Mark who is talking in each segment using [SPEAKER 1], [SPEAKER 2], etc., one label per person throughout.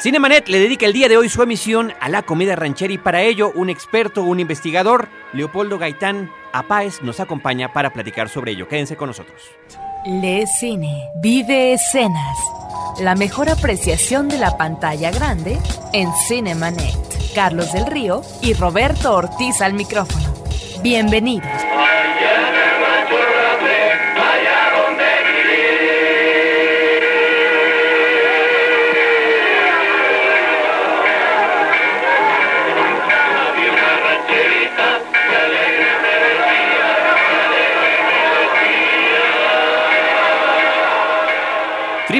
[SPEAKER 1] Cinemanet le dedica el día de hoy su emisión a la comedia ranchera y para ello un experto, un investigador, Leopoldo Gaitán Apáez, nos acompaña para platicar sobre ello. Quédense con nosotros.
[SPEAKER 2] Lee cine, vive escenas. La mejor apreciación de la pantalla grande en Cinemanet. Carlos del Río y Roberto Ortiz al micrófono. Bienvenidos.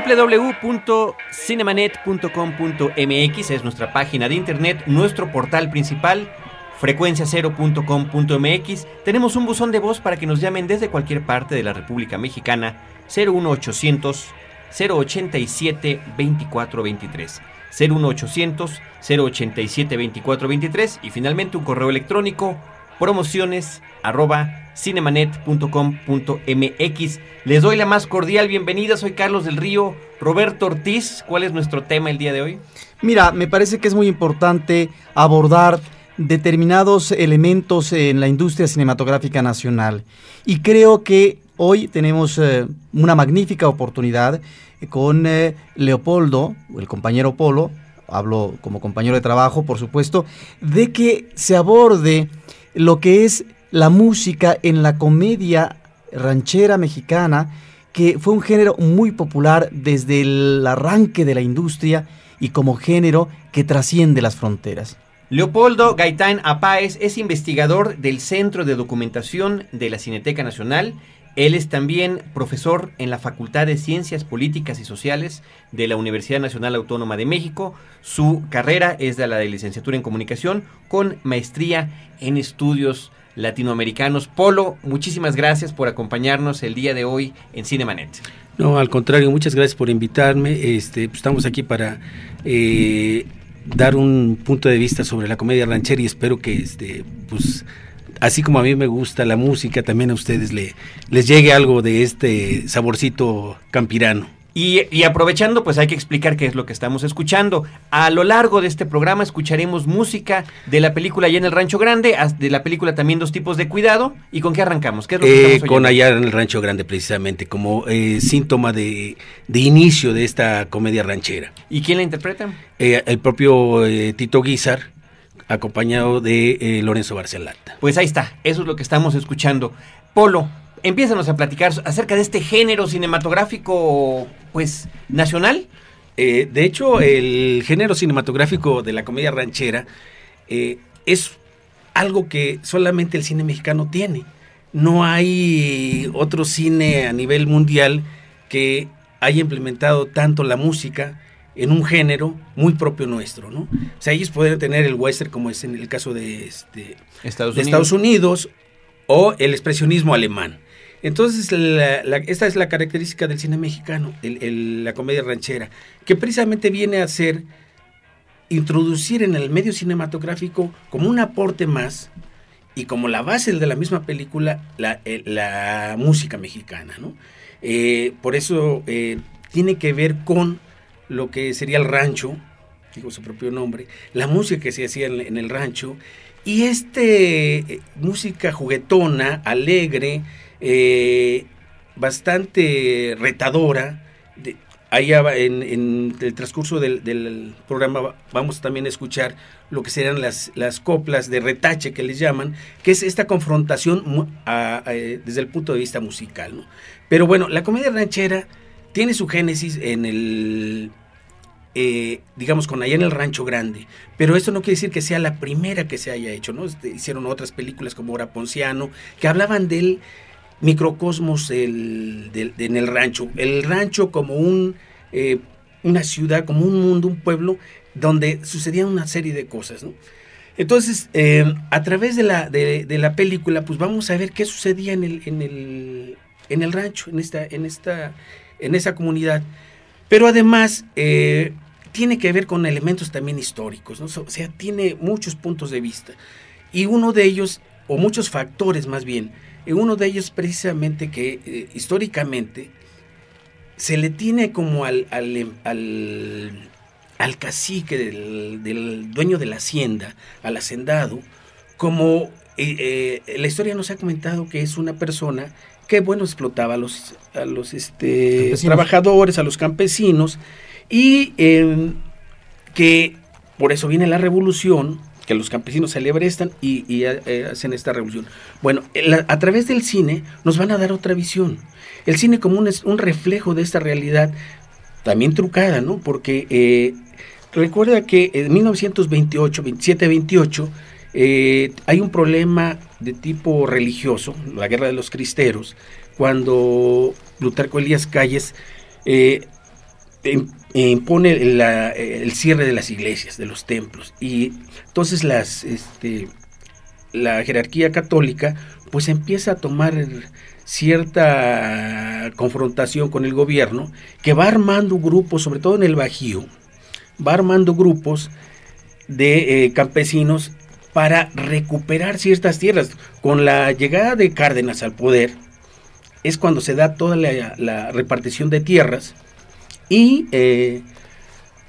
[SPEAKER 1] www.cinemanet.com.mx es nuestra página de internet, nuestro portal principal, frecuenciacero.com.mx. Tenemos un buzón de voz para que nos llamen desde cualquier parte de la República Mexicana, 01800 087 2423. 01800 087 2423 y finalmente un correo electrónico promociones arroba cinemanet.com.mx. Les doy la más cordial bienvenida, soy Carlos del Río, Roberto Ortiz, ¿cuál es nuestro tema el día de hoy?
[SPEAKER 3] Mira, me parece que es muy importante abordar determinados elementos en la industria cinematográfica nacional y creo que hoy tenemos eh, una magnífica oportunidad con eh, Leopoldo, el compañero Polo, hablo como compañero de trabajo, por supuesto, de que se aborde lo que es la música en la comedia ranchera mexicana, que fue un género muy popular desde el arranque de la industria y como género que trasciende las fronteras.
[SPEAKER 1] Leopoldo Gaitán Apáez es investigador del Centro de Documentación de la Cineteca Nacional. Él es también profesor en la Facultad de Ciencias Políticas y Sociales de la Universidad Nacional Autónoma de México. Su carrera es de la de licenciatura en comunicación con maestría en estudios latinoamericanos. Polo, muchísimas gracias por acompañarnos el día de hoy en Cinemanet.
[SPEAKER 4] No, al contrario, muchas gracias por invitarme. Este, pues, estamos aquí para eh, dar un punto de vista sobre la comedia ranchera y espero que este, pues así como a mí me gusta la música, también a ustedes le, les llegue algo de este saborcito campirano.
[SPEAKER 1] Y, aprovechando, pues hay que explicar qué es lo que estamos escuchando. A lo largo de este programa escucharemos música de la película Allá en el Rancho Grande, de la película también Dos tipos de cuidado. ¿Y con qué arrancamos? ¿Qué es
[SPEAKER 4] lo que eh, con Allá en el Rancho Grande, precisamente, como eh, síntoma de, inicio de esta comedia ranchera.
[SPEAKER 1] ¿Y quién la interpreta?
[SPEAKER 4] Eh, el propio Tito Guizar, acompañado de Lorenzo Barcelata.
[SPEAKER 1] Pues ahí está, eso es lo que estamos escuchando. Polo, Empiézanos a platicar acerca de este género cinematográfico, pues, nacional.
[SPEAKER 4] Eh, de hecho, el género cinematográfico de la comedia ranchera eh, es algo que solamente el cine mexicano tiene. No hay otro cine a nivel mundial que haya implementado tanto la música en un género muy propio nuestro, ¿no? O sea, ellos pueden tener el western como es en el caso de, este, Estados, de Unidos. Estados Unidos o el expresionismo alemán. Entonces, esta es la característica del cine mexicano, la comedia ranchera, que precisamente viene a ser introducir en el medio cinematográfico como un aporte más y como la base de la misma película la, eh, música mexicana. Eh, por eso eh, tiene que ver con lo que sería el rancho, digo su propio nombre, la música que se hacía en, el rancho y este música juguetona, alegre, eh, bastante retadora. Ahí en, en, el transcurso del, programa vamos también a escuchar lo que serán las, las coplas de retache que les llaman, que es esta confrontación desde el punto de vista musical. ¿no? Pero bueno, la comedia ranchera tiene su génesis en el, eh, digamos, con allá en el Rancho Grande. Pero esto no quiere decir que sea la primera que se haya hecho, ¿no? Este, hicieron otras películas como Hora Ponciano, que hablaban del microcosmos en el rancho. El rancho como un, eh, una ciudad, como un mundo, un pueblo, donde sucedían una serie de cosas. Entonces, eh, a través de la, de, la película, pues vamos a ver qué sucedía en el, en el, en el rancho, en esta, en esta, en esa comunidad. Pero además, eh, tiene que ver con elementos también históricos, o sea, tiene muchos puntos de vista. Y uno de ellos, o muchos factores más bien, uno de ellos precisamente que eh, históricamente se le tiene como al, al, al cacique, del, dueño de la hacienda, al hacendado, como eh, eh, la historia nos ha comentado que es una persona que, bueno, explotaba a los, a los este, trabajadores, a los campesinos, y em, que por eso viene la revolución, que los campesinos se alebrestan y, y eh, hacen esta revolución. Bueno, a través del cine nos van a dar otra visión. El cine como un, un reflejo de esta realidad también trucada, ¿no? Porque eh, recuerda que en 1928, 27, 28, hay un problema de tipo religioso, la guerra de los cristeros, cuando Plutarco Elías Calles eh, impone el cierre de las iglesias, de los templos, y entonces las, este, la jerarquía católica pues empieza a tomar cierta confrontación con el gobierno, que va armando grupos, sobre todo en el Bajío, va armando grupos de eh, campesinos para recuperar ciertas tierras. Con la llegada de Cárdenas al poder, es cuando se da toda la, repartición de tierras y eh,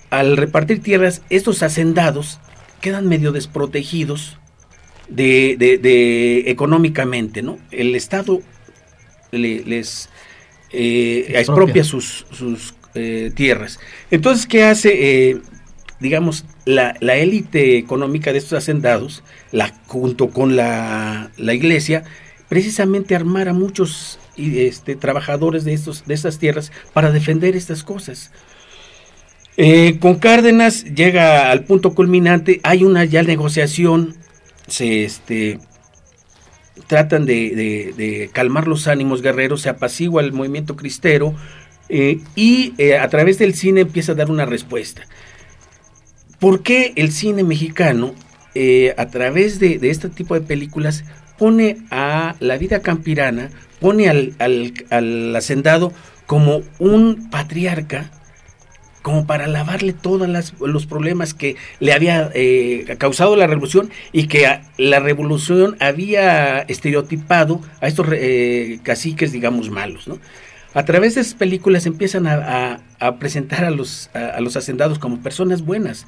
[SPEAKER 4] al repartir tierras, estos hacendados quedan medio desprotegidos de, económicamente, ¿no? El Estado les eh, expropia sus, eh, tierras. Entonces, ¿qué hace, digamos, la, élite económica de estos hacendados, la, junto con la, iglesia, precisamente armar a muchos este, trabajadores de, estos, de estas tierras para defender estas cosas? con Cárdenas llega al punto culminante, hay una ya negociación, se, este, tratan de, calmar los ánimos guerreros, se apacigua el movimiento cristero eh, y eh, a través del cine empieza a dar una respuesta. ¿Por qué el cine mexicano, eh, a través de, este tipo de películas, pone a la vida campirana, pone al, al hacendado como un patriarca como para lavarle todos los problemas que le había eh, causado la revolución y que la revolución había estereotipado a estos eh, caciques, digamos, malos. ¿no? A través de esas películas empiezan a, presentar a los, a, los hacendados como personas buenas.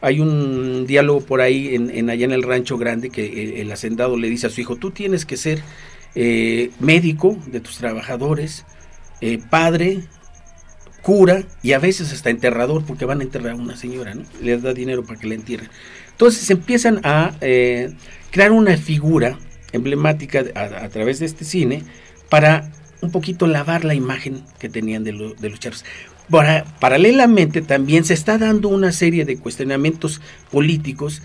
[SPEAKER 4] Hay un diálogo por ahí en, allá en el rancho grande que el, hacendado le dice a su hijo, tú tienes que ser eh, médico de tus trabajadores, padre, cura y a veces hasta enterrador porque van a enterrar a una señora, ¿no? Les da dinero para que la entierren. Entonces empiezan a eh, crear una figura emblemática a, través de este cine para un poquito lavar la imagen que tenían de, los charros. paralelamente también se está dando una serie de cuestionamientos políticos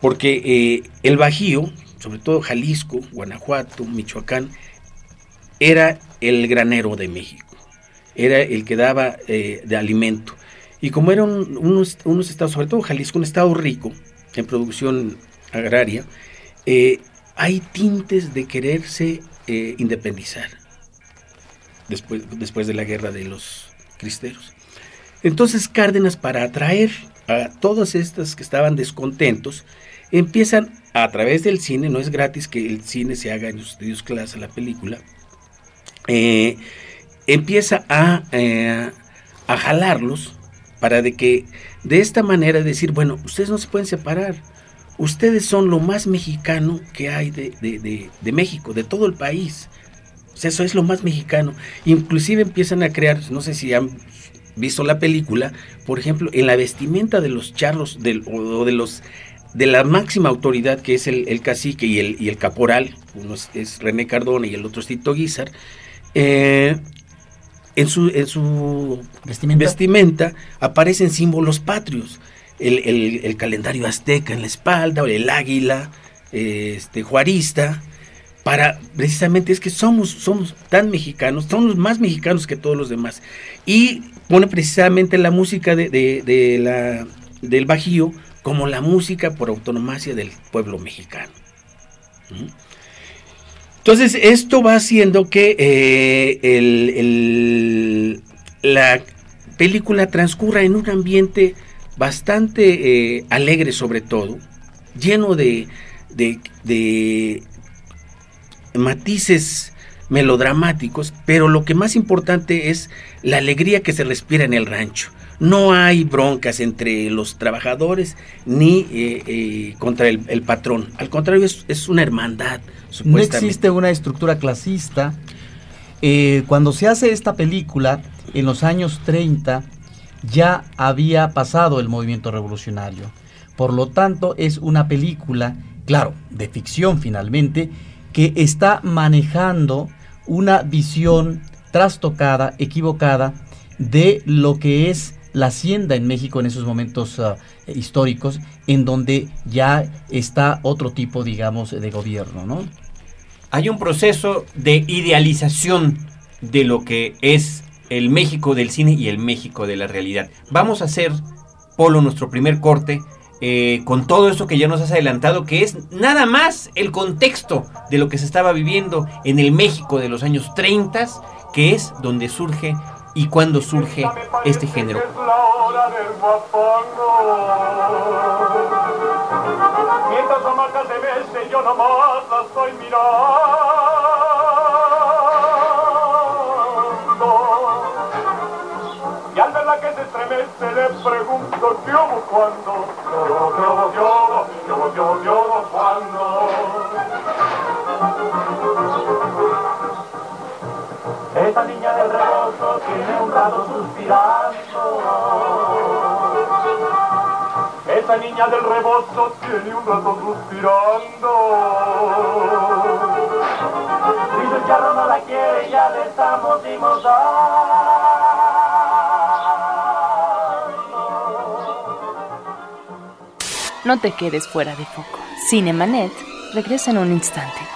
[SPEAKER 4] porque eh, el Bajío, sobre todo Jalisco, Guanajuato, Michoacán, era el granero de México era el que daba eh, de alimento. Y como eran unos, unos, estados, sobre todo Jalisco, un estado rico en producción agraria, eh, hay tintes de quererse eh, independizar después, después de la guerra de los cristeros. Entonces Cárdenas, para atraer a todas estas que estaban descontentos, empiezan a través del cine, no es gratis que el cine se haga en los estudios clase, la película, eh, empieza a, eh, a jalarlos para de que de esta manera decir, bueno, ustedes no se pueden separar, ustedes son lo más mexicano que hay de, de, de, México, de todo el país. O sea, eso es lo más mexicano. Inclusive empiezan a crear, no sé si han visto la película, por ejemplo, en la vestimenta de los charros del, o de los de la máxima autoridad que es el, cacique y el, y el caporal, uno es, René Cardona y el otro es Tito Guizar, eh, en su, en su ¿Vestimenta? aparecen símbolos patrios. El, calendario azteca en la espalda, el águila, este, juarista, para precisamente es que somos, somos tan mexicanos, somos más mexicanos que todos los demás. Y pone precisamente la música de, la, del Bajío como la música por autonomacia del pueblo mexicano. Entonces, esto va haciendo que eh, la película transcurra en un ambiente bastante eh, alegre sobre todo, lleno de, matices melodramáticos, pero lo que más importante es la alegría que se respira en el rancho. No hay broncas entre los trabajadores ni eh, eh, contra el, patrón. Al contrario, es, una hermandad.
[SPEAKER 3] No existe una estructura clasista. Eh, cuando se hace esta película, en los años 30, ya había pasado el movimiento revolucionario. Por lo tanto, es una película, claro, de ficción finalmente, que está manejando una visión trastocada, equivocada, de lo que es la hacienda en México en esos momentos ah, históricos, en donde ya está otro tipo, digamos, de gobierno, ¿no?
[SPEAKER 1] Hay un proceso de idealización de lo que es el México del cine y el México de la realidad. Vamos a hacer, Polo, nuestro primer corte. Eh, con todo eso que ya nos has adelantado, que es nada más el contexto de lo que se estaba viviendo en el México de los años 30, que es donde surge y cuándo surge este género. Mientras la marca se mece, yo nomás la estoy mirando. Y al verla que se estremece, le pregunto qué hubo cuando. Hubo, qué hubo, qué hubo, cuando. Esa niña del rebozo tiene un rato suspirando. Esa niña del rebozo tiene un rato suspirando. Si su charro no la quiere, ya le estamos dimosando.
[SPEAKER 2] No te quedes fuera de foco. Cinemanet regresa en un instante.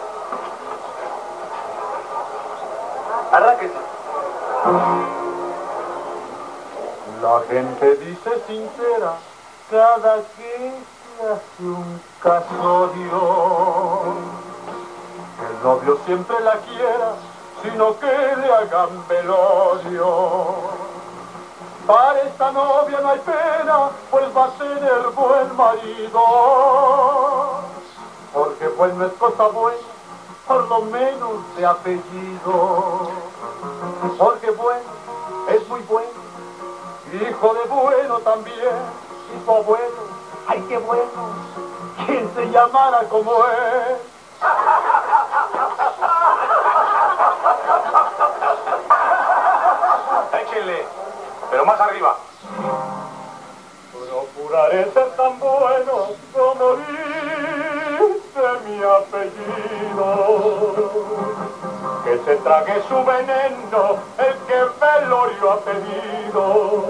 [SPEAKER 5] La gente dice sincera cada que se hace un casorio. Que el novio siempre la quiera, sino que le hagan velorio. Para esta novia no hay pena, pues va a tener buen marido. Porque bueno es cosa buena por lo menos de apellido. Porque bueno, es muy bueno, hijo de bueno también, su abuelo, ay qué bueno, quien se llamara como él.
[SPEAKER 6] Échenle, pero más arriba.
[SPEAKER 5] Procuraré ser tan bueno como mi apellido. Que se trague su veneno el que Velorio ha pedido.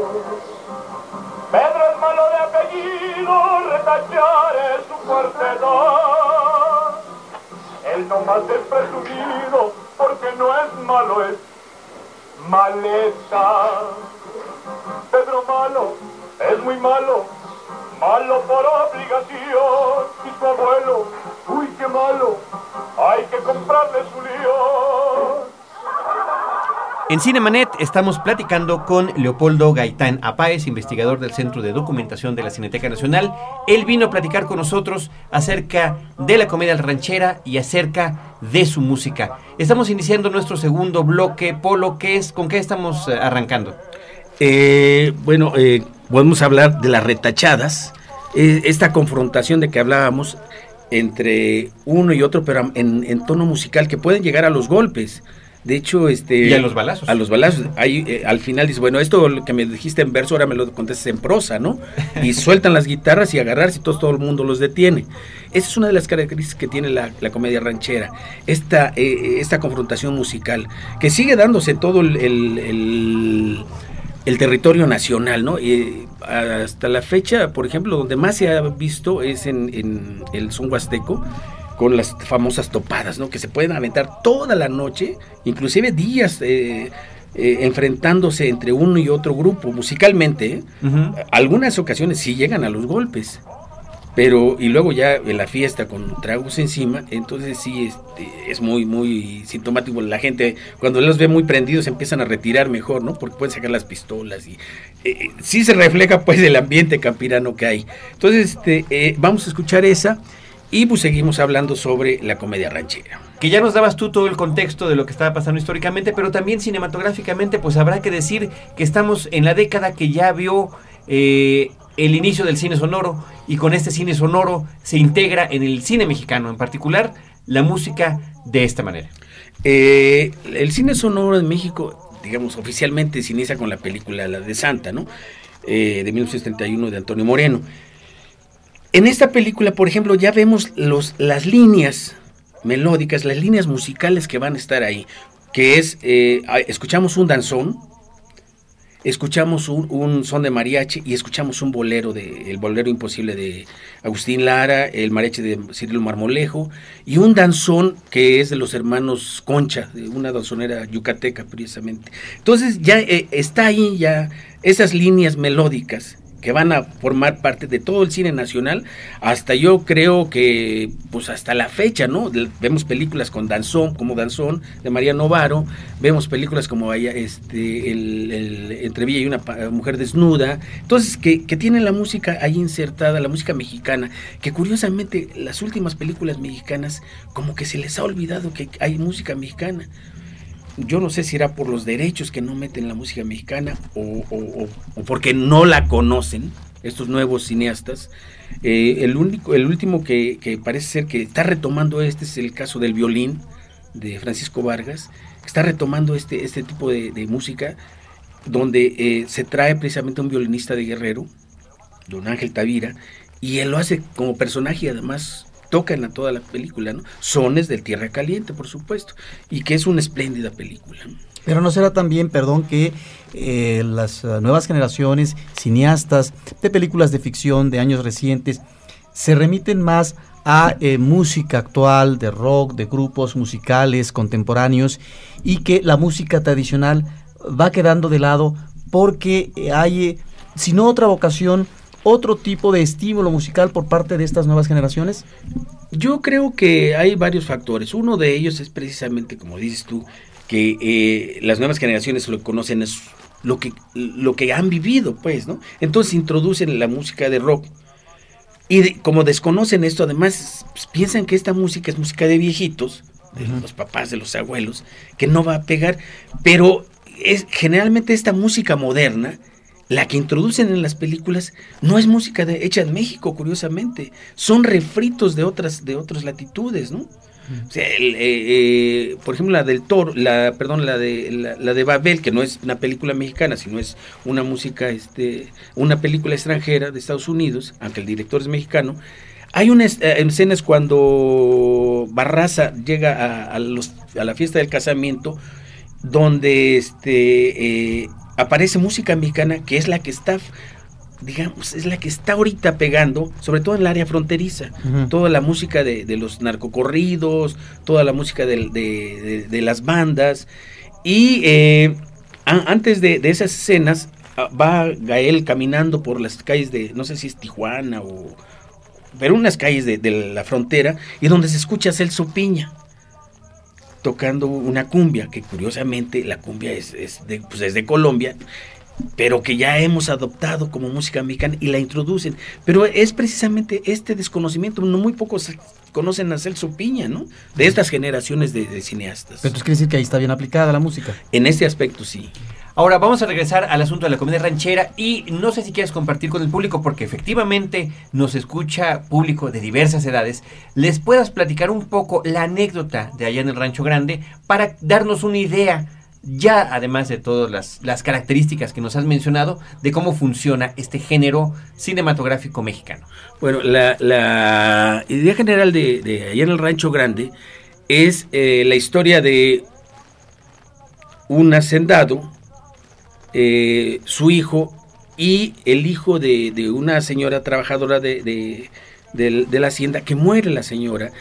[SPEAKER 5] Pedro es malo de apellido, retacharé su fuertedad. Él no más es presumido porque no es malo, es maleta. Pedro malo, es muy malo, malo por obligación y su abuelo ¡Uy, qué malo! ¡Hay que comprarle su lío!
[SPEAKER 1] En Cinemanet estamos platicando con Leopoldo Gaitán Apáez, investigador del Centro de Documentación de la Cineteca Nacional. Él vino a platicar con nosotros acerca de la comedia ranchera y acerca de su música. Estamos iniciando nuestro segundo bloque. Polo, ¿qué es? ¿Con qué estamos eh, arrancando?
[SPEAKER 4] Eh, bueno, eh, podemos hablar de las retachadas, esta confrontación de que hablábamos entre uno y otro, pero en, tono musical, que pueden llegar a los golpes. De hecho, este...
[SPEAKER 1] Y a los balazos.
[SPEAKER 4] A los balazos. Ahí, eh, al final dice, bueno, esto que me dijiste en verso, ahora me lo contestas en prosa, ¿no? Y sueltan las guitarras y agarrarse y todo, todo el mundo los detiene. Esa es una de las características que tiene la, comedia ranchera, esta, eh, esta confrontación musical, que sigue dándose todo el el territorio nacional, ¿no? Y hasta la fecha, por ejemplo, donde más se ha visto es en, el son huasteco, con las famosas topadas, ¿no? Que se pueden aventar toda la noche, inclusive días eh, eh, enfrentándose entre uno y otro grupo musicalmente. Algunas ocasiones sí llegan a los golpes, pero y luego ya en la fiesta con tragos encima, entonces sí este, es muy muy sintomático la gente cuando los ve muy prendidos empiezan a retirar mejor, ¿no? Porque pueden sacar las pistolas y eh, sí se refleja pues el ambiente campirano que hay. Entonces este, eh, vamos a escuchar esa y pues seguimos hablando sobre la comedia ranchera.
[SPEAKER 1] Que ya nos dabas tú todo el contexto de lo que estaba pasando históricamente, pero también cinematográficamente, pues habrá que decir que estamos en la década que ya vio eh, el inicio del cine sonoro y con este cine sonoro se integra en el cine mexicano, en particular la música de esta manera.
[SPEAKER 4] Eh, el cine sonoro en México, digamos, oficialmente se inicia con la película La de Santa, ¿no? Eh, de 1931 de Antonio Moreno. En esta película, por ejemplo, ya vemos los, las líneas melódicas, las líneas musicales que van a estar ahí, que es, eh, escuchamos un danzón, escuchamos un, son de mariachi y escuchamos un bolero de el bolero imposible de Agustín Lara, el mariachi de Cirilo Marmolejo y un danzón que es de los hermanos Concha, una danzonera yucateca precisamente. Entonces ya eh, está ahí ya esas líneas melódicas que van a formar parte de todo el cine nacional, hasta yo creo que, pues hasta la fecha, ¿no? Vemos películas con Danzón, como Danzón, de María Novaro, vemos películas como este, el, Entre Villa y una mujer desnuda, entonces que, que tienen la música ahí insertada, la música mexicana, que curiosamente las últimas películas mexicanas, como que se les ha olvidado que hay música mexicana yo no sé si era por los derechos que no meten la música mexicana o, porque no la conocen estos nuevos cineastas. Eh, el, único, el último que, parece ser que está retomando este es el caso del violín de Francisco Vargas, que está retomando este, este tipo de, música donde eh, se trae precisamente un violinista de Guerrero, don Ángel Tavira, y él lo hace como personaje además tocan a toda la película, ¿no? Sones del Tierra Caliente, por supuesto, y que es una espléndida película.
[SPEAKER 3] Pero no será también, perdón, que eh, las uh, nuevas generaciones, cineastas de películas de ficción de años recientes, se remiten más a eh, música actual, de rock, de grupos musicales contemporáneos, y que la música tradicional va quedando de lado porque hay, eh, si no otra vocación, otro tipo de estímulo musical por parte de estas nuevas generaciones?
[SPEAKER 4] Yo creo que hay varios factores. Uno de ellos es precisamente, como dices tú, que eh, las nuevas generaciones lo que conocen es lo que, lo que han vivido, pues, ¿no? Entonces introducen la música de rock. Y como desconocen esto, además pues, piensan que esta música es música de viejitos, de los papás, de los abuelos, que no va a pegar. Pero es, generalmente esta música moderna la que introducen en las películas no es música de, hecha en México, curiosamente. Son refritos de otras, de otras latitudes, ¿no? Eh, eh, por ejemplo, la del Toro, la, perdón, la de, la, de Babel, que no es una película mexicana, sino es una música, este, una película extranjera de Estados Unidos, aunque el director es mexicano. Hay unas eh, escenas cuando Barraza llega a, los, a la fiesta del casamiento, donde este aparece música mexicana que es la que está digamos, es la que está ahorita pegando, sobre todo en el área fronteriza. Toda la música de, los narcocorridos, toda la música de, las bandas. Y eh, antes de, esas escenas, ah, va Gael caminando por las calles de, no sé si es Tijuana o... Pero unas calles de, la frontera, y donde se escucha Celso Piña tocando una cumbia, que curiosamente la cumbia es, de, pues es de Colombia, pero que ya hemos adoptado como música mexicana y la introducen. Pero es precisamente este desconocimiento, no muy pocos conocen a Celso Piña, ¿no? De estas generaciones de, de cineastas.
[SPEAKER 3] Pero entonces quiere decir que ahí está bien aplicada la música.
[SPEAKER 4] En este aspecto sí.
[SPEAKER 1] Ahora vamos a regresar al asunto de la comedia ranchera y no sé si quieres compartir con el público porque efectivamente nos escucha público de diversas edades. Les puedas platicar un poco la anécdota de allá en el Rancho Grande para darnos una idea ya además de todas las, características que nos has mencionado, de cómo funciona este género cinematográfico mexicano.
[SPEAKER 4] Bueno, la, idea general de, allá en el Rancho Grande es eh, la historia de un hacendado eh, su hijo y el hijo de, una señora trabajadora de, la hacienda, que muere la señora.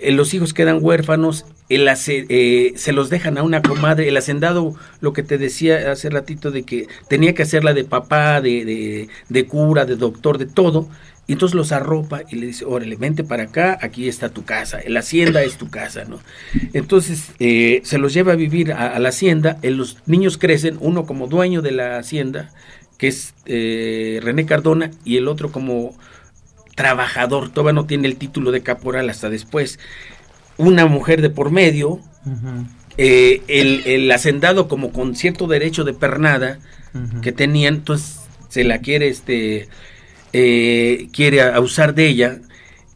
[SPEAKER 4] eh, los hijos quedan huérfanos, el hace- eh, se los dejan a una comadre, el hacendado, lo que te decía hace ratito de que tenía que hacerla de papá, de, de, de cura, de doctor, de todo, y entonces los arropa y le dice, órale, vente para acá, aquí está tu casa, la hacienda es tu casa, ¿no? Entonces eh, se los lleva a vivir a, la hacienda, los niños crecen, uno como dueño de la hacienda, que es eh, René Cardona, y el otro como trabajador, todavía no tiene el título de caporal hasta después. Una mujer de por medio, eh, el, el hacendado como con cierto derecho de pernada que tenían, entonces se la quiere, este, eh, quiere abusar de ella.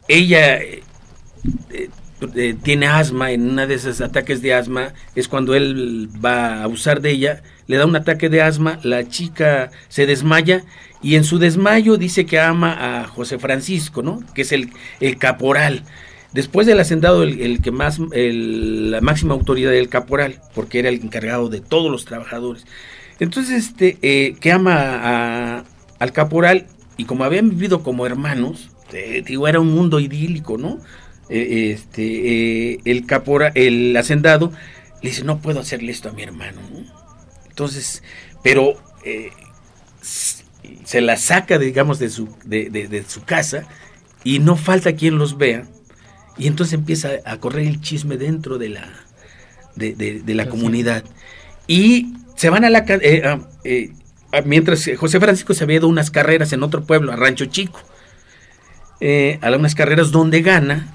[SPEAKER 4] Ella eh, tiene asma, en una de esos ataques de asma es cuando él va a abusar de ella, le da un ataque de asma, la chica se desmaya y en su desmayo dice que ama a José Francisco, ¿no? Que es el, el caporal. Después del hacendado, el, que más, la máxima autoridad era el caporal, porque era el encargado de todos los trabajadores. Entonces, este, eh, que ama al caporal, y como habían vivido como hermanos, eh, digo, era un mundo idílico, ¿no? Eh, este, el capora, el hacendado, le dice, no puedo hacerle esto a mi hermano, ¿no? Entonces, pero se la saca, digamos, de su, de su casa y no falta quien los vea. Y entonces empieza a correr el chisme dentro de la, de, de- de la comunidad. Y se van a la... eh, ah, eh, ah, mientras José Francisco se había ido a unas carreras en otro pueblo, a Rancho Chico, eh, a unas carreras donde gana,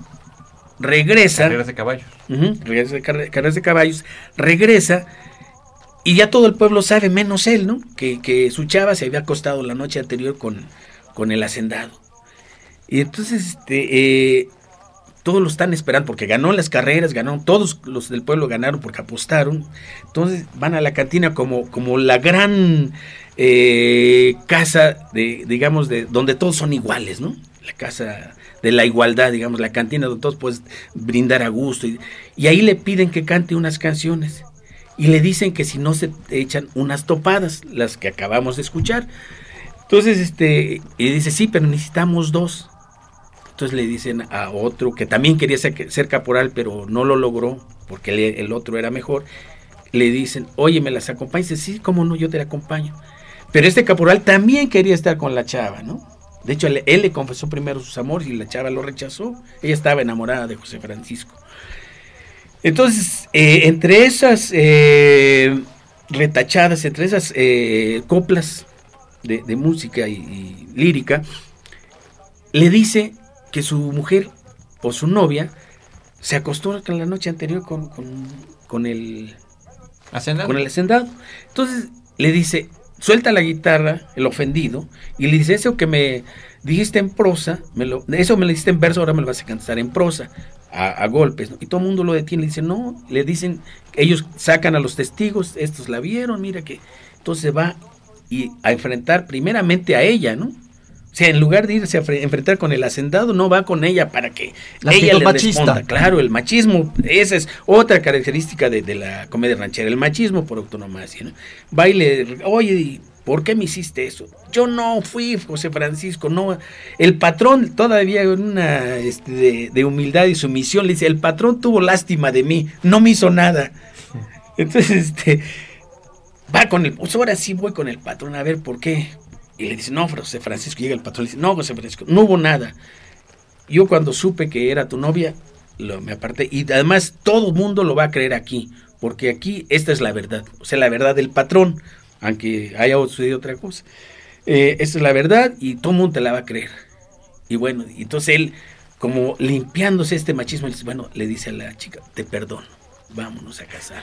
[SPEAKER 4] regresa...
[SPEAKER 1] Carreras de caballos.
[SPEAKER 4] Regresa de carre- carreras de caballos, regresa y ya todo el pueblo sabe, menos él, ¿no? Que, que su chava se había acostado la noche anterior con, con el hacendado. Y entonces, este, eh, todos lo están esperando porque ganó las carreras, ganó, todos los del pueblo ganaron porque apostaron. Entonces van a la cantina como, como la gran eh, casa de, digamos, de donde todos son iguales, ¿no? La casa de la igualdad, digamos, la cantina donde todos puedes brindar a gusto. Y, y ahí le piden que cante unas canciones. Y le dicen que si no se echan unas topadas, las que acabamos de escuchar. Entonces, este, y dice, sí, pero necesitamos dos. Entonces le dicen a otro que también quería ser, caporal, pero no lo logró porque el otro era mejor. Le dicen, oye, ¿me las acompañas? Dice, sí, cómo no, yo te la acompaño. Pero este caporal también quería estar con la chava, ¿no? De hecho, él, le confesó primero sus amores y la chava lo rechazó. Ella estaba enamorada de José Francisco. Entonces, eh, entre esas eh, retachadas, entre esas eh, coplas de, música y lírica, le dice que su mujer o su novia se acostó la noche anterior con, con, con el
[SPEAKER 1] ¿Hacendado?
[SPEAKER 4] con el hacendado. Entonces le dice, suelta la guitarra, el ofendido, y le dice, eso que me dijiste en prosa, me lo, eso me lo dijiste en verso, ahora me lo vas a cantar en prosa, a, a golpes. ¿no? Y todo el mundo lo detiene, le dice, no, le dicen, ellos sacan a los testigos, estos la vieron, mira que, entonces va y a enfrentar primeramente a ella, ¿no? O sea, en lugar de irse a fre- enfrentar con el hacendado, no va con ella para que
[SPEAKER 3] La
[SPEAKER 4] ella le
[SPEAKER 3] machista.
[SPEAKER 4] responda. Claro, el machismo, esa es otra característica de, de la comedia ranchera, el machismo por autonomía. ¿no? Va y le, oye, ¿y ¿por qué me hiciste eso? Yo no fui, José Francisco, no. El patrón, todavía en una este, de, de humildad y sumisión, le dice, el patrón tuvo lástima de mí, no me hizo nada. Entonces, este, va con el, pues ahora sí voy con el patrón a ver por qué. Y le dice, no, José Francisco, llega el patrón, le dice, no, José Francisco, no hubo nada. Yo cuando supe que era tu novia, lo, me aparté. Y además todo el mundo lo va a creer aquí, porque aquí esta es la verdad, o sea, la verdad del patrón, aunque haya sucedido otra cosa. Eh, esta es la verdad y todo el mundo te la va a creer. Y bueno, y entonces él, como limpiándose este machismo, le dice, bueno, le dice a la chica, te perdono, vámonos a casar.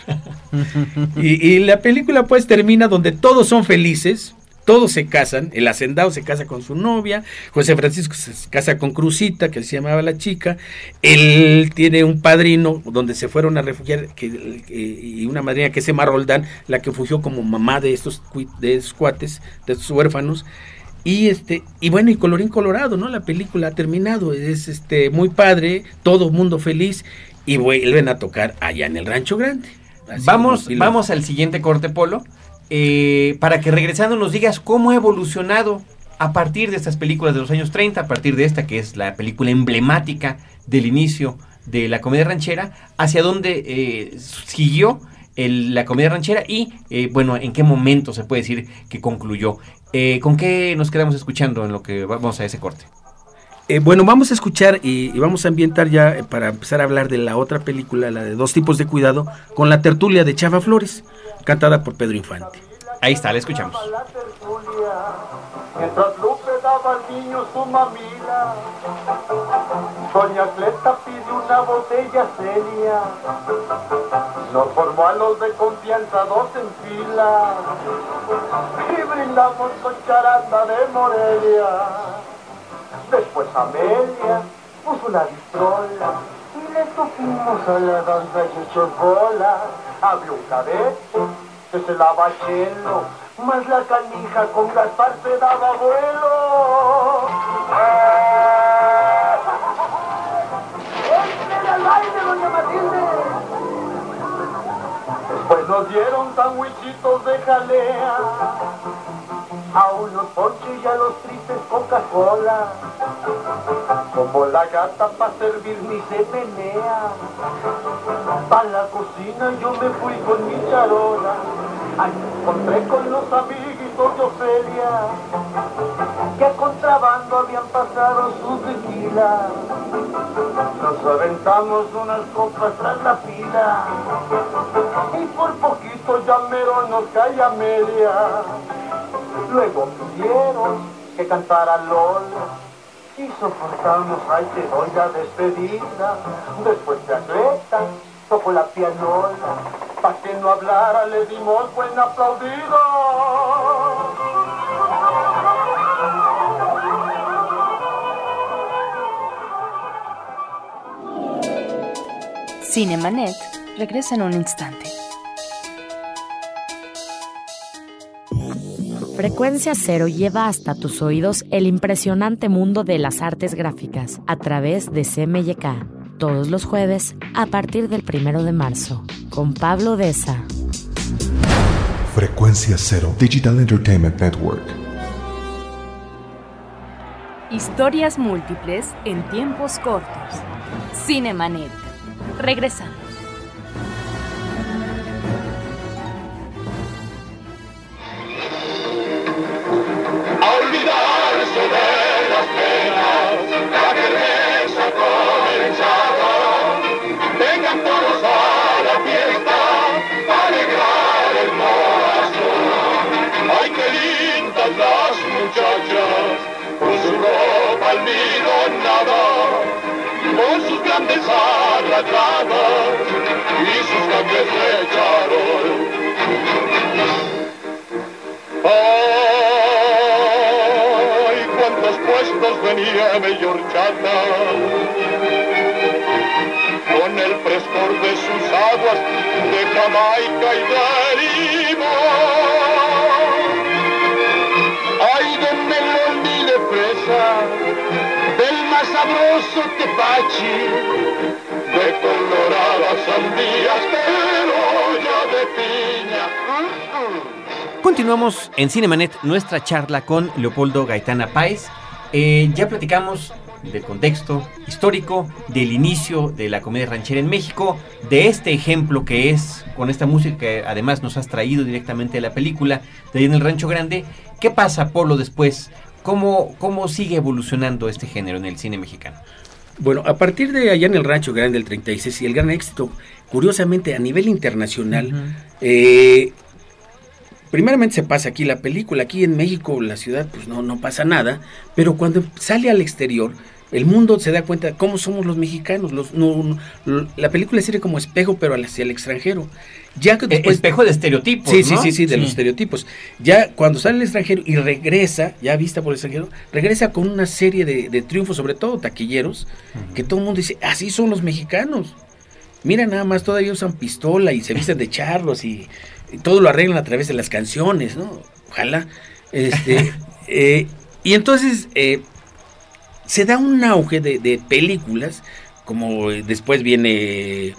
[SPEAKER 4] y, y la película pues termina donde todos son felices, todos se casan, el hacendado se casa con su novia, José Francisco se casa con Cruzita, que se llamaba la chica, él tiene un padrino donde se fueron a refugiar, que, que- y una madrina que es Emma Roldán, la que fugió como mamá de estos, de estos cuates, de estos huérfanos, y este, y bueno, y colorín colorado, ¿no? La película ha terminado, es este muy padre, todo mundo feliz, y vuelven a tocar allá en el Rancho Grande. Así
[SPEAKER 1] Vamos, vamos al siguiente corte, Polo, eh, para que regresando nos digas cómo ha evolucionado a partir de estas películas de los años 30, a partir de esta que es la película emblemática del inicio de la comedia ranchera, hacia dónde eh, siguió la comedia ranchera y, eh, bueno, en qué momento se puede decir que concluyó. Eh, ¿Con qué nos quedamos escuchando en lo que vamos a ese corte?
[SPEAKER 4] Eh, bueno, vamos a escuchar y, vamos a ambientar ya para empezar a hablar de la otra película, la de Dos tipos de cuidado, con la tertulia de Chava Flores, cantada por Pedro Infante.
[SPEAKER 1] Ahí está, la escuchamos.
[SPEAKER 5] Mientras Lupe daba al niño su mamila. Doña Cleta pide una botella seria. Nos formó a los de confianza dos en fila. Y brindamos con charanda de Morelia. Después Amelia puso una bistrola. Y le topimos a la danza y echó bola. Abrió un cadete que se daba chelo, más la canija con Gaspar se daba vuelo. ¡Échale al aire, doña Matilde! Después nos dieron sandwichitos de jalea, a unos ponches y a los tristes Coca-Cola. Como la gata pa' servir ni se menea. Pa' la cocina yo me fui con mi charola. Ahí encontré con los amiguitos de Ofelia. Que a contrabando habían pasado su tequila. Nos aventamos unas copas tras la fila. Y por poquito ya mero nos cae a media. Luego pidieron que cantara Lola. Y soportamos, ay, te doy la despedida. Después de atleta, tocó la pianola. Pa' que no hablara, le dimos buen aplaudido.
[SPEAKER 2] Cinemanet regresa en un instante.
[SPEAKER 7] Frecuencia Cero lleva hasta tus oídos el impresionante mundo de las artes gráficas a través de CMYK, todos los jueves a partir del primero de marzo, con Pablo Deza.
[SPEAKER 8] Frecuencia Cero Digital Entertainment Network.
[SPEAKER 2] Historias múltiples en tiempos cortos. Cinemanet. Regresamos.
[SPEAKER 5] Las muchachas, con su ropa almidonada, con sus grandes arracadas y sus cambios de charol. Ay, cuántos puestos de horchata con el frescor de sus aguas de Jamaica y de
[SPEAKER 1] Continuamos en Cinemanet nuestra charla con Leopoldo Gaitana Páez. Eh, ya platicamos del contexto histórico, del inicio de la comedia ranchera en México, de este ejemplo que es con esta música que además nos has traído directamente de la película de ahí en el Rancho Grande. ¿Qué pasa, Polo, después? ¿Cómo, ¿Cómo sigue evolucionando este género en el cine mexicano?
[SPEAKER 4] Bueno, a partir de allá en el Rancho Grande del 36 y el gran éxito, curiosamente a nivel internacional, eh, primeramente se pasa aquí la película, aquí en México, la ciudad, pues no, no pasa nada, pero cuando sale al exterior, el mundo se da cuenta de cómo somos los mexicanos. Los, no- no- lo- la película sirve como espejo, pero hacia el extranjero. Ya que
[SPEAKER 1] Eh,
[SPEAKER 4] después,
[SPEAKER 1] espejo de estereotipos,
[SPEAKER 4] Sí, sí,
[SPEAKER 1] ¿no?
[SPEAKER 4] sí, sí, de los estereotipos. Ya cuando sale el extranjero y regresa, ya vista por el extranjero, regresa con una serie de, de triunfos, sobre todo taquilleros, que todo el mundo dice, así son los mexicanos. Mira nada más, todavía usan pistola y se visten de charlos y, y todo lo arreglan a través de las canciones, ¿no? Ojalá. Este, eh, y entonces eh, se da un auge de, de películas, como eh, después viene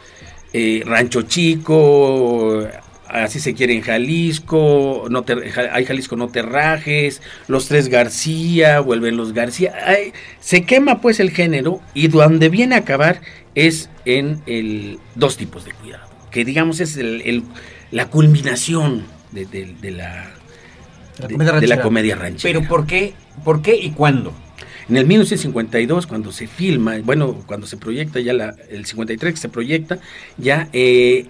[SPEAKER 4] eh, Rancho Chico, así se quiere en Jalisco, no te, hay Jalisco no te rajes, los tres García, vuelven los García, ay, se quema pues el género y donde viene a acabar es en el dos tipos de cuidado, que digamos es el, la culminación de, la, de, la comedia ranchera.
[SPEAKER 1] Pero ¿por qué, por qué y cuándo?
[SPEAKER 4] En el 1952, cuando se filma, bueno, cuando se proyecta ya la, el 53 que se proyecta, ya eh,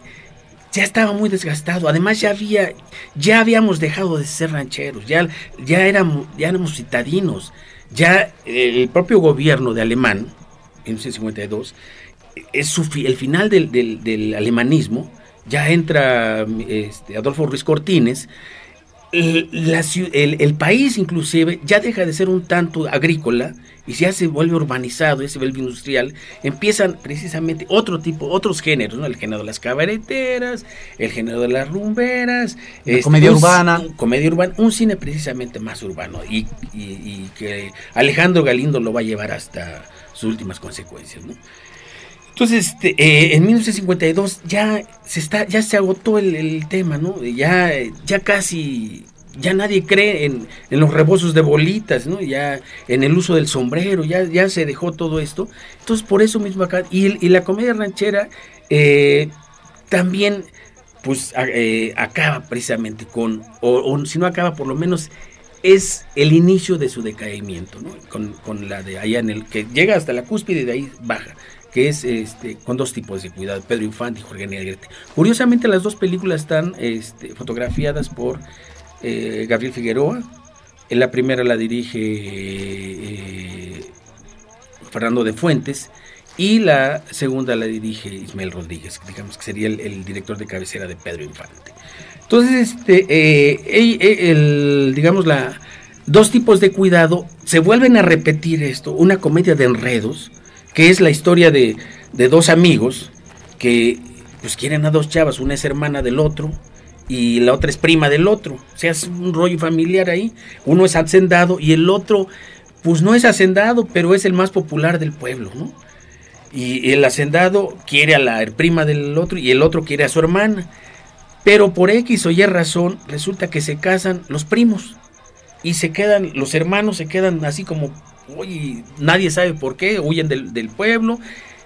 [SPEAKER 4] ya estaba muy desgastado. Además ya había, ya habíamos dejado de ser rancheros, ya, ya éramos, ya éramos citadinos. Ya el propio gobierno de alemán, en 1952, es su, el final del, del, alemanismo, ya entra este, Adolfo Ruiz Cortines, el, país inclusive ya deja de ser un tanto agrícola y ya se vuelve urbanizado, ya se vuelve industrial, empiezan precisamente otro tipo, otros géneros, ¿no? El género de las cabareteras, el género de las rumberas,
[SPEAKER 3] este, comedia urbana.
[SPEAKER 4] comedia urbana, un cine precisamente más urbano y, que Alejandro Galindo lo va a llevar hasta sus últimas consecuencias, ¿no? Entonces, este, eh, en 1952 ya se está, ya se agotó el, tema, ¿no? Ya, ya casi, ya nadie cree en, los rebozos de bolitas, ¿no? Ya en el uso del sombrero, ya, ya se dejó todo esto. Entonces, por eso mismo acá, y, la comedia ranchera eh, también, pues, eh, acaba precisamente con, o, si no acaba, por lo menos es el inicio de su decaimiento, ¿no? Con, con la de allá en el que llega hasta la cúspide y de ahí baja que es este, con dos tipos de cuidado, Pedro Infante y Jorge Negrete. Curiosamente las dos películas están este, fotografiadas por eh, Gabriel Figueroa. En la primera la dirige eh, Fernando de Fuentes y la segunda la dirige Ismael Rodríguez, digamos que sería el, director de cabecera de Pedro Infante. Entonces, este, eh, digamos, la, dos tipos de cuidado se vuelven a repetir esto, una comedia de enredos, que es la historia de, dos amigos que pues quieren a dos chavas, una es hermana del otro y la otra es prima del otro, o sea, es un rollo familiar ahí, uno es hacendado y el otro pues no es hacendado, pero es el más popular del pueblo, ¿no? Y el hacendado quiere a la prima del otro y el otro quiere a su hermana. Pero por X o Y razón resulta que se casan los primos y se quedan, los hermanos se quedan así como Oye, nadie sabe por qué, huyen del, pueblo,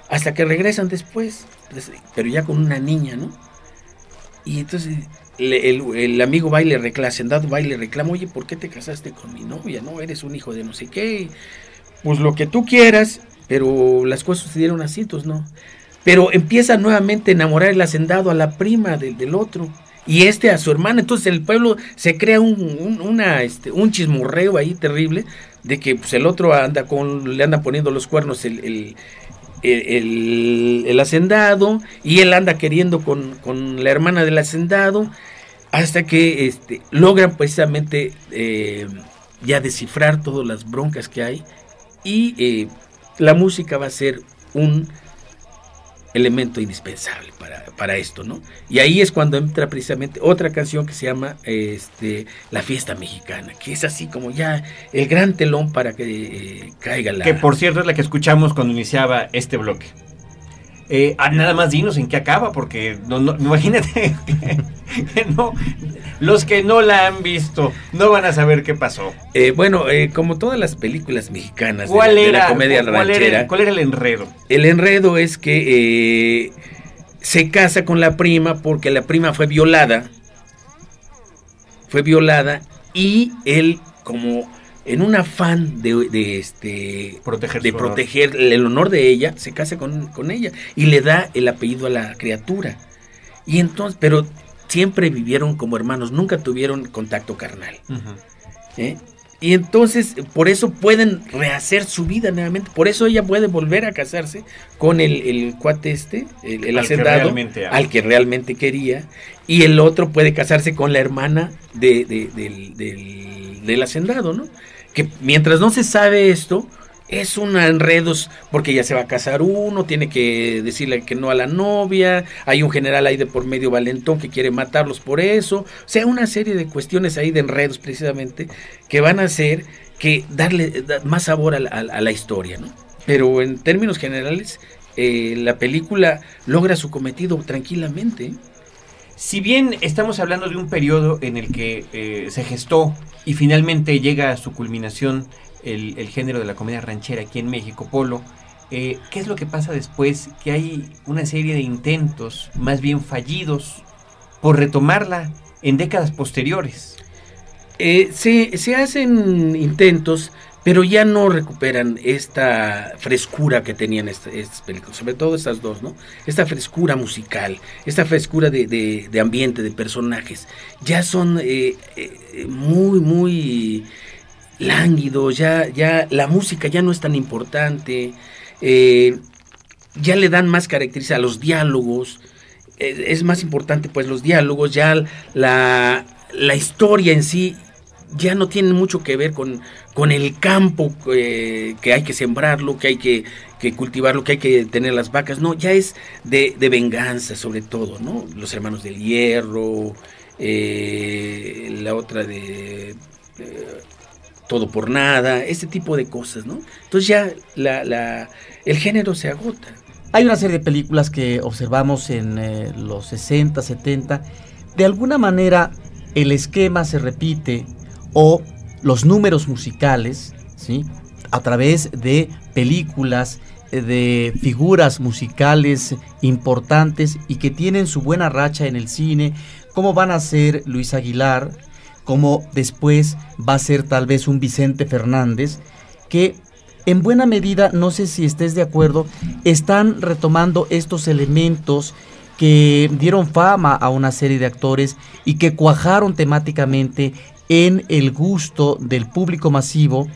[SPEAKER 4] hasta que regresan después, pues, pero ya con una niña, ¿no? Y entonces el, amigo va y le reclama, Sendado va y le reclama, oye, ¿por qué te casaste con mi novia? No, eres un hijo de no sé qué. Pues lo que tú quieras, pero las cosas sucedieron así, entonces no. Pero empieza nuevamente a enamorar el hacendado a la prima del otro y este a su hermana. Entonces el pueblo se crea un, una, este, un chismorreo ahí terrible de que pues, el otro anda con, le anda poniendo los cuernos el, el, hacendado y él anda queriendo con, la hermana del hacendado hasta que este, logran precisamente eh, ya descifrar todas las broncas que hay y eh, la música va a ser un elemento indispensable para, para, esto, ¿no? Y ahí es cuando entra precisamente otra canción que se llama este, La Fiesta Mexicana, que es así como ya el gran telón para que eh, caiga la...
[SPEAKER 1] Que por cierto es la que escuchamos cuando iniciaba este bloque. Eh, ah, nada más dinos en qué acaba, porque no, no, imagínate que, no, los que no la han visto no van a saber qué pasó.
[SPEAKER 4] Eh, bueno, eh, como todas las películas mexicanas
[SPEAKER 1] ¿Cuál de, era, la comedia ¿cuál Era, ¿Cuál era el enredo?
[SPEAKER 4] El enredo es que se casa con la prima porque la prima fue violada, fue violada y él como en un afán de, este
[SPEAKER 1] proteger,
[SPEAKER 4] de proteger el honor de ella, se casa con, ella y le da el apellido a la criatura. Y entonces, pero siempre vivieron como hermanos, nunca tuvieron contacto carnal. ¿Eh? Y entonces, por eso pueden rehacer su vida nuevamente. Por eso ella puede volver a casarse con el, el cuate este, el, hacendado, al que realmente quería. Y el otro puede casarse con la hermana de, del, del, del hacendado, ¿no? Que mientras no se sabe esto, es un enredos porque ya se va a casar uno, tiene que decirle que no a la novia, hay un general ahí de por medio valentón que quiere matarlos por eso, o sea, una serie de cuestiones ahí de enredos precisamente que van a hacer que darle más sabor a la, historia, ¿no? Pero en términos generales, eh, la película logra su cometido tranquilamente.
[SPEAKER 1] Si bien estamos hablando de un periodo en el que eh, se gestó y finalmente llega a su culminación el, género de la comedia ranchera aquí en México, Polo, eh, ¿qué es lo que pasa después? Que hay una serie de intentos, más bien fallidos, por retomarla en décadas posteriores.
[SPEAKER 4] Eh, se hacen intentos, pero ya no recuperan esta frescura que tenían estas películas, sobre todo estas dos, ¿no? Esta frescura musical, esta frescura de, de, ambiente, de personajes, ya son eh, eh, muy, muy lánguidos, ya, ya la música ya no es tan importante, eh, ya le dan más características a los diálogos, es más importante pues los diálogos, ya la, la historia en sí ya no tienen mucho que ver con, con el campo eh, que hay que sembrarlo, que hay que, cultivarlo, que hay que tener las vacas, no, ya es de, venganza sobre todo, ¿no? Los hermanos del hierro, eh, la otra de eh, todo por nada, ese tipo de cosas, ¿no? Entonces ya la, el género se agota.
[SPEAKER 3] Hay una serie de películas que observamos en los 60, 70, de alguna manera el esquema se repite o los números musicales, ¿sí? a través de películas, de figuras musicales importantes y que tienen su buena racha en el cine, como van a ser Luis Aguilar, como después va a ser tal vez un Vicente Fernández, que en buena medida, no sé si estés de acuerdo, están retomando estos elementos que dieron fama a una serie de actores y que cuajaron temáticamente en el gusto del público masivo.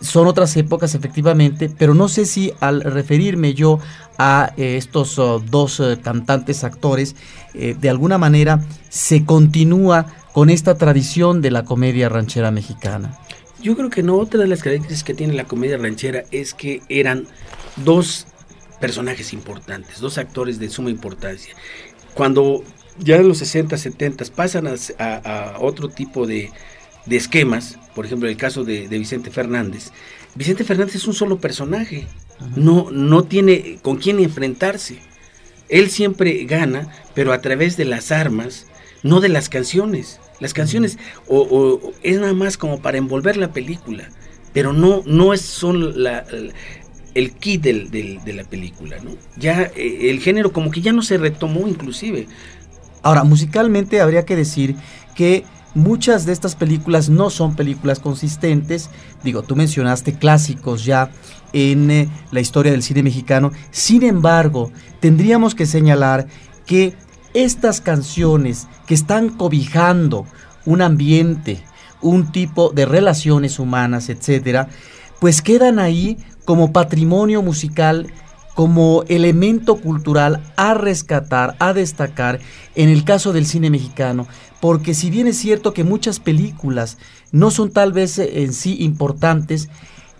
[SPEAKER 3] Son otras épocas efectivamente, pero no sé si al referirme yo a eh, estos oh, dos eh, cantantes actores, eh, de alguna manera se continúa con esta tradición de la comedia ranchera mexicana.
[SPEAKER 4] Yo creo que no, otra de las características que tiene la comedia ranchera es que eran dos personajes importantes, dos actores de suma importancia. Cuando ya en los 60, 70 pasan a, otro tipo de, esquemas, por ejemplo el caso de, Vicente Fernández. Vicente Fernández es un solo personaje, no, no tiene con quién enfrentarse. Él siempre gana, pero a través de las armas, no de las canciones. Las canciones o, es nada más como para envolver la película, pero no, no es son la, el kit del, de la película, ¿no? Ya eh, el género como que ya no se retomó inclusive.
[SPEAKER 3] Ahora, musicalmente habría que decir que muchas de estas películas no son películas consistentes. Digo, tú mencionaste clásicos ya en eh, la historia del cine mexicano. Sin embargo, tendríamos que señalar que estas canciones que están cobijando un ambiente, un tipo de relaciones humanas, etcétera, pues quedan ahí como patrimonio musical como elemento cultural a rescatar, a destacar en el caso del cine mexicano, porque si bien es cierto que muchas películas no son tal vez eh, en sí importantes,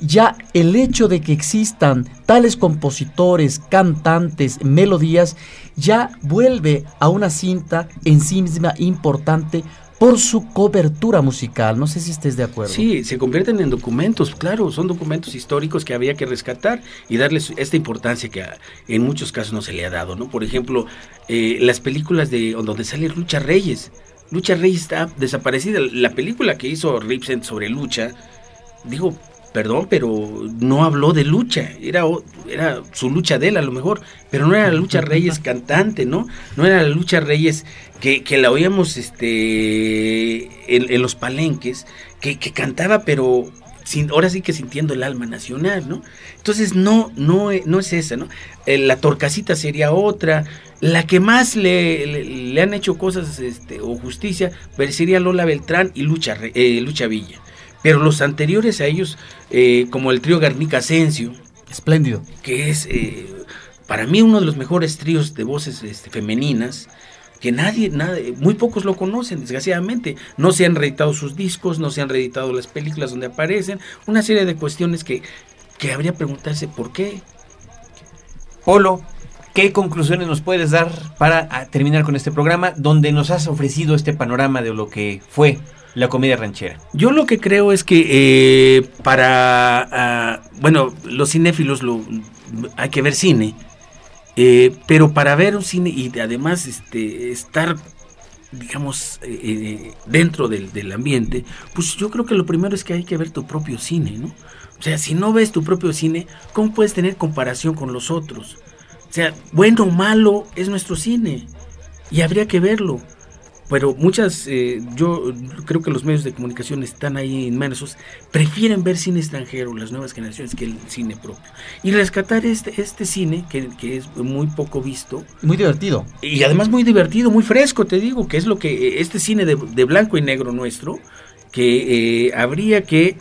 [SPEAKER 3] ya el hecho de que existan tales compositores, cantantes, melodías, ya vuelve a una cinta en sí misma importante por su cobertura musical. No sé si estés de acuerdo.
[SPEAKER 4] Sí, se convierten en documentos, claro, son documentos históricos que había que rescatar y darles esta importancia que en muchos casos no se le ha dado, ¿no? Por ejemplo, eh, las películas de donde sale Lucha Reyes. Lucha Reyes está desaparecida. La película que hizo Ripsen sobre Lucha, digo, perdón, pero no habló de lucha, era, era su lucha de él a lo mejor, pero no era la lucha Reyes cantante, ¿no? No era la lucha Reyes que, la oíamos este, en, los palenques, que, cantaba, pero ahora sí que sintiendo el alma nacional, ¿no? Entonces no, no, no es esa, ¿no? Eh, la torcasita sería otra, la que más le, le, han hecho cosas este, o justicia, pues sería Lola Beltrán y Lucha, eh, Lucha Villa. Pero los anteriores a ellos, eh, como el trío Garnica Asensio.
[SPEAKER 3] Espléndido.
[SPEAKER 4] Que es eh, para mí uno de los mejores tríos de voces este, femeninas que nadie, nadie, muy pocos lo conocen, desgraciadamente. No se han reeditado sus discos, no se han reeditado las películas donde aparecen, una serie de cuestiones que, que habría que preguntarse por qué.
[SPEAKER 1] Polo, ¿qué conclusiones nos puedes dar para ah, terminar con este programa donde nos has ofrecido este panorama de lo que fue la comedia ranchera?
[SPEAKER 4] Yo lo que creo es que eh, para, ah, bueno, los cinéfilos lo, hay que ver cine, eh, pero para ver un cine y además este, estar digamos, eh, eh, dentro del, del, ambiente, pues yo creo que lo primero es que hay que ver tu propio cine, ¿no? O sea, si no ves tu propio cine, ¿cómo puedes tener comparación con los otros? O sea, bueno o malo es nuestro cine y habría que verlo pero muchas, eh, yo creo que los medios de comunicación están ahí inmersos, prefieren ver cine extranjero, las nuevas generaciones, que el cine propio. Y rescatar este, este cine, que, es muy poco visto.
[SPEAKER 3] Muy divertido.
[SPEAKER 4] Y además muy divertido, muy fresco, te digo, que es lo que eh, este cine de, blanco y negro nuestro, que eh, habría que,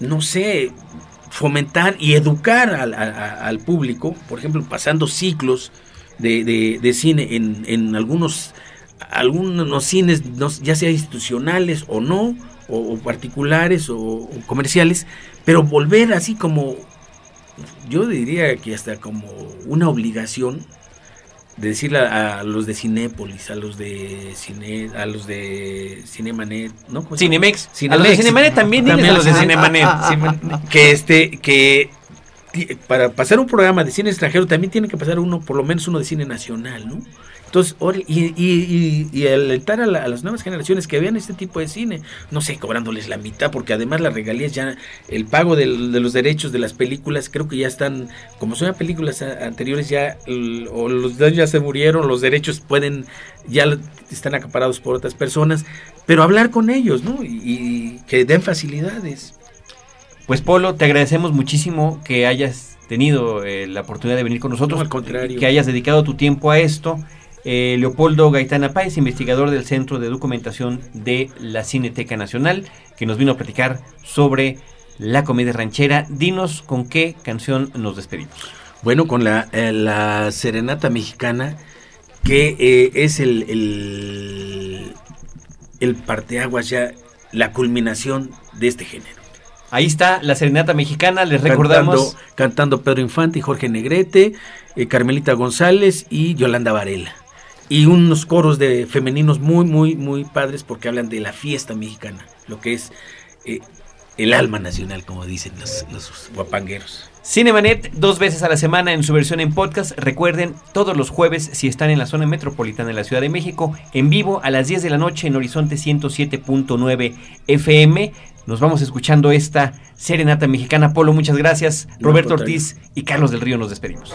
[SPEAKER 4] no sé, fomentar y educar al, al público, por ejemplo, pasando ciclos de, de, cine en, en algunos algunos cines, ya sea institucionales o no, o, particulares o, comerciales, pero volver así como, yo diría que hasta como una obligación de decirle a, los de Cinépolis, a los de Cine, a los de Cinemanet, ¿no?
[SPEAKER 6] Cinemex. A los de Cinemanet también, también los de Cinemanet.
[SPEAKER 4] que este, que para pasar un programa de cine extranjero también tiene que pasar uno, por lo menos uno de cine nacional, ¿no? Entonces, y, y, y, alentar a, las nuevas generaciones que vean este tipo de cine, no sé, cobrándoles la mitad, porque además las regalías ya, el pago de, los derechos de las películas, creo que ya están, como son películas anteriores, ya, o los ya se murieron, los derechos pueden, ya están acaparados por otras personas, pero hablar con ellos, ¿no? Y, que den facilidades.
[SPEAKER 6] Pues Polo, te agradecemos muchísimo que hayas tenido eh, la oportunidad de venir con nosotros,
[SPEAKER 4] al contrario.
[SPEAKER 6] que hayas dedicado tu tiempo a esto. Eh, Leopoldo Gaitana Páez, investigador del Centro de Documentación de la Cineteca Nacional, que nos vino a platicar sobre la comedia ranchera. Dinos con qué canción nos despedimos.
[SPEAKER 4] Bueno, con la, eh, Serenata Mexicana, que eh, es el, el, el parteaguas ya, la culminación de este género.
[SPEAKER 6] Ahí está la Serenata Mexicana, les recordamos.
[SPEAKER 4] Cantando, Pedro Infante y Jorge Negrete, Carmelita González y Yolanda Varela y unos coros de femeninos muy, muy, muy padres porque hablan de la fiesta mexicana, lo que es eh, el alma nacional, como dicen los, los guapangueros.
[SPEAKER 6] Cinemanet, dos veces a la semana en su versión en podcast. Recuerden, todos los jueves, si están en la zona metropolitana de la Ciudad de México, en vivo a las 10 de la noche en Horizonte 107.9 FM. Nos vamos escuchando esta serenata mexicana. Polo, muchas gracias. Roberto Ortiz y Carlos del Río nos despedimos.